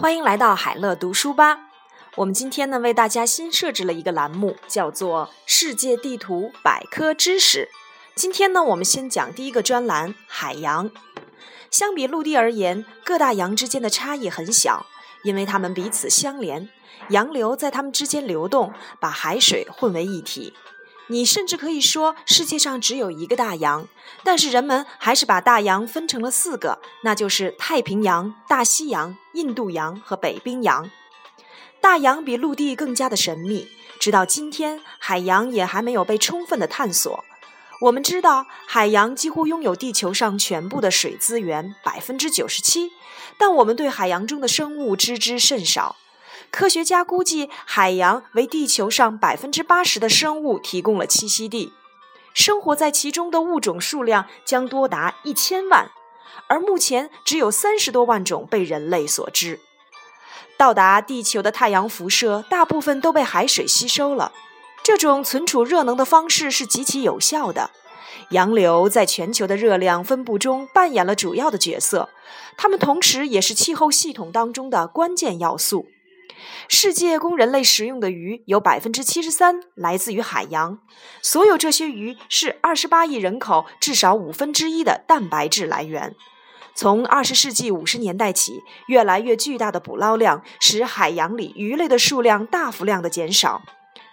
欢迎来到海乐读书吧。我们今天呢，为大家新设置了一个栏目，叫做“世界地图百科知识”。今天呢，我们先讲第一个专栏——海洋。相比陆地而言，各大洋之间的差异很小，因为它们彼此相连，洋流在它们之间流动，把海水混为一体。你甚至可以说，世界上只有一个大洋，但是人们还是把大洋分成了四个，那就是太平洋、大西洋、印度洋和北冰洋。大洋比陆地更加的神秘，直到今天，海洋也还没有被充分的探索。我们知道，海洋几乎拥有地球上全部的水资源，百分之九十七，但我们对海洋中的生物知之甚少。科学家估计，海洋为地球上百分之八十的生物提供了栖息地，生活在其中的物种数量将多达一千万，而目前只有三十多万种被人类所知。到达地球的太阳辐射大部分都被海水吸收了，这种存储热能的方式是极其有效的。洋流在全球的热量分布中扮演了主要的角色，它们同时也是气候系统当中的关键要素。世界供人类食用的鱼有百分之七十三来自于海洋，所有这些鱼是二十八亿人口至少五分之一的蛋白质来源。从二十世纪五十年代起，越来越巨大的捕捞量使海洋里鱼类的数量大幅量的减少，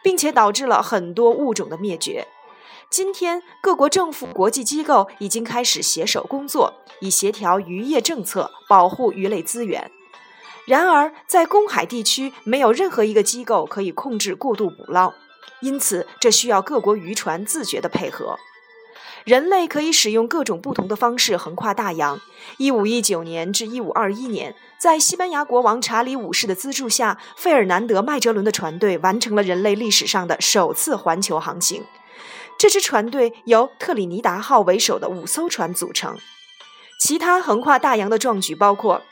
并且导致了很多物种的灭绝。今天，各国政府、国际机构已经开始携手工作，以协调渔业政策，保护鱼类资源。然而，在公海地区，没有任何一个机构可以控制过度捕捞，因此这需要各国渔船自觉的配合。人类可以使用各种不同的方式横跨大洋。一五一九年至一五二一年，在西班牙国王查理五世的资助下，费尔南德·麦哲伦的船队完成了人类历史上的首次环球航行。这支船队由特里尼达号为首的五艘船组成。其他横跨大洋的壮举包括。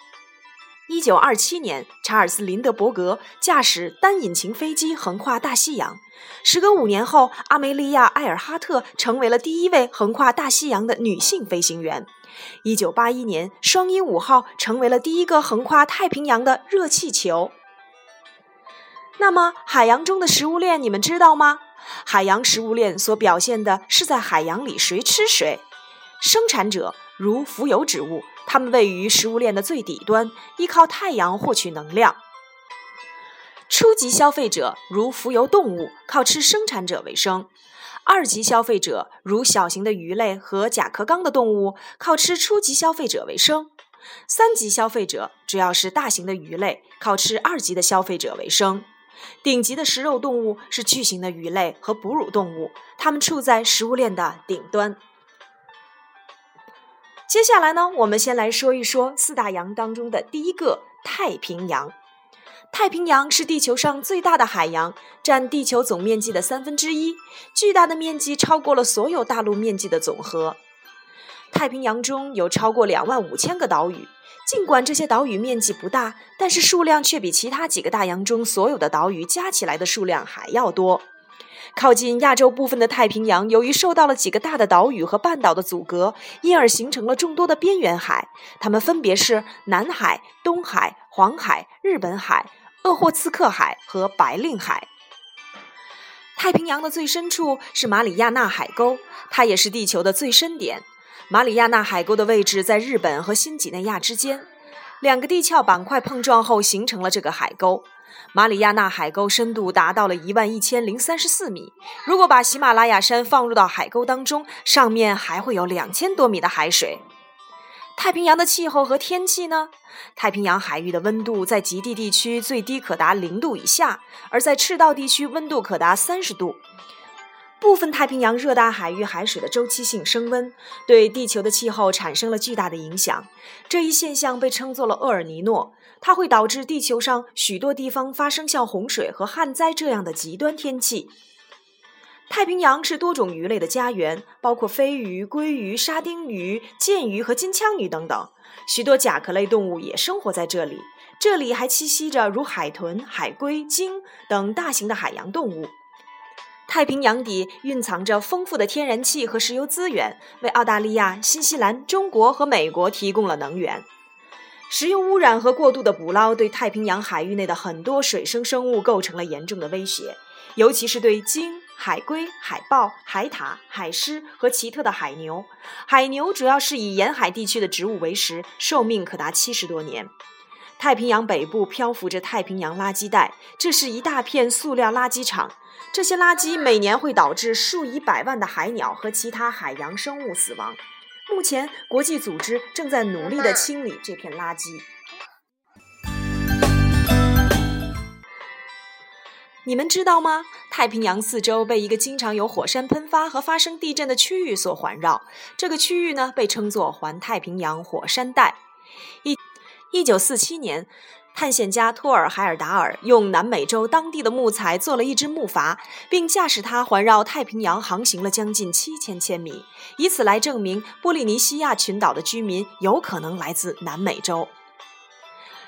一九二七年，查尔斯·林德伯格驾驶单引擎飞机横跨大西洋。时隔五年后，阿梅利亚·埃尔哈特成为了第一位横跨大西洋的女性飞行员。一九八一年，双鹰五号成为了第一个横跨太平洋的热气球。那么，海洋中的食物链，你们知道吗？海洋食物链所表现的是在海洋里谁吃谁，生产者如浮游植物。它们位于食物链的最底端，依靠太阳获取能量。初级消费者如浮游动物，靠吃生产者为生；二级消费者如小型的鱼类和甲壳纲的动物，靠吃初级消费者为生；三级消费者主要是大型的鱼类，靠吃二级的消费者为生；顶级的食肉动物是巨型的鱼类和哺乳动物，它们处在食物链的顶端。接下来呢，我们先来说一说四大洋当中的第一个太平洋。太平洋是地球上最大的海洋，占地球总面积的三分之一，巨大的面积超过了所有大陆面积的总和。太平洋中有超过两万五千个岛屿，尽管这些岛屿面积不大，但是数量却比其他几个大洋中所有的岛屿加起来的数量还要多。靠近亚洲部分的太平洋，由于受到了几个大的岛屿和半岛的阻隔，因而形成了众多的边缘海。它们分别是南海、东海、黄海、日本海、鄂霍次克海和白令海。太平洋的最深处是马里亚纳海沟，它也是地球的最深点。马里亚纳海沟的位置在日本和新几内亚之间。两个地壳板块碰撞后形成了这个海沟，马里亚纳海沟深度达到了一万一千零三十四米。如果把喜马拉雅山放入到海沟当中，上面还会有两千多米的海水。太平洋的气候和天气呢？太平洋海域的温度在极地地区最低可达零度以下，而在赤道地区温度可达三十度。部分太平洋热带海域海水的周期性升温，对地球的气候产生了巨大的影响。这一现象被称作了厄尔尼诺，它会导致地球上许多地方发生像洪水和旱灾这样的极端天气。太平洋是多种鱼类的家园，包括飞鱼、鲑鱼、沙丁鱼、剑鱼和金枪鱼等等。许多甲壳类动物也生活在这里，这里还栖息着如海豚、海龟、鲸等大型的海洋动物。太平洋底蕴藏着丰富的天然气和石油资源，为澳大利亚、新西兰、中国和美国提供了能源。石油污染和过度的捕捞对太平洋海域内的很多水生生物构成了严重的威胁，尤其是对鲸、海龟、海豹、海獭、海狮和奇特的海牛。海牛主要是以沿海地区的植物为食，寿命可达七十多年。太平洋北部漂浮着太平洋垃圾带，这是一大片塑料垃圾场。这些垃圾每年会导致数以百万的海鸟和其他海洋生物死亡。目前，国际组织正在努力地清理这片垃圾。你们知道吗？太平洋四周被一个经常有火山喷发和发生地震的区域所环绕，这个区域呢被称作环太平洋火山带。一一九四七年。探险家托尔海尔达尔用南美洲当地的木材做了一只木筏，并驾驶它环绕太平洋航行了将近七千千米，以此来证明波利尼西亚群岛的居民有可能来自南美洲。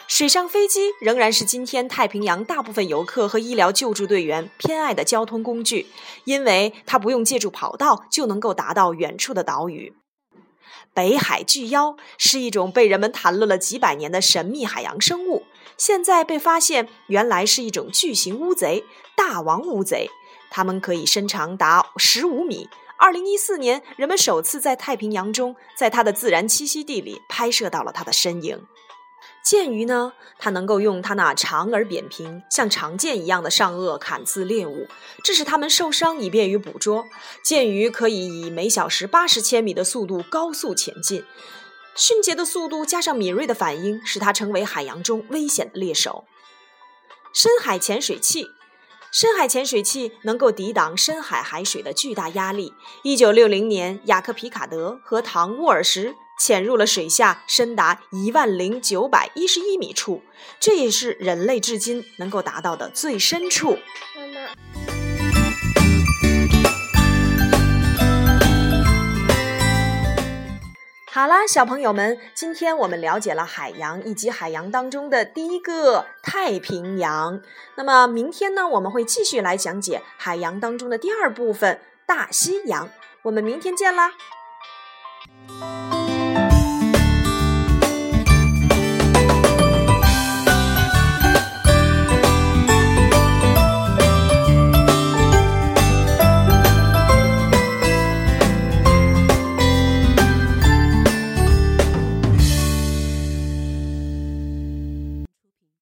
水上飞机仍然是今天太平洋大部分游客和医疗救助队员偏爱的交通工具，因为它不用借助跑道就能够达到远处的岛屿。北海巨妖是一种被人们谈论了几百年的神秘海洋生物。现在被发现，原来是一种巨型乌贼——大王乌贼。它们可以身长达十五米。二零一四年，人们首次在太平洋中，在它的自然栖息地里拍摄到了它的身影。剑鱼呢？它能够用它那长而扁平、像长剑一样的上颚砍刺猎物，致使它们受伤，以便于捕捉。剑鱼可以以每小时八十千米的速度高速前进。迅捷的速度加上敏锐的反应，使它成为海洋中危险的猎手。深海潜水器，深海潜水器能够抵挡深海海水的巨大压力。一九六零年，雅克·皮卡德和唐·沃尔什潜入了水下深达一万零九百一十一米处，这也是人类至今能够达到的最深处。好啦，小朋友们，今天我们了解了海洋以及海洋当中的第一个太平洋。那么明天呢，我们会继续来讲解海洋当中的第二部分大西洋。我们明天见啦！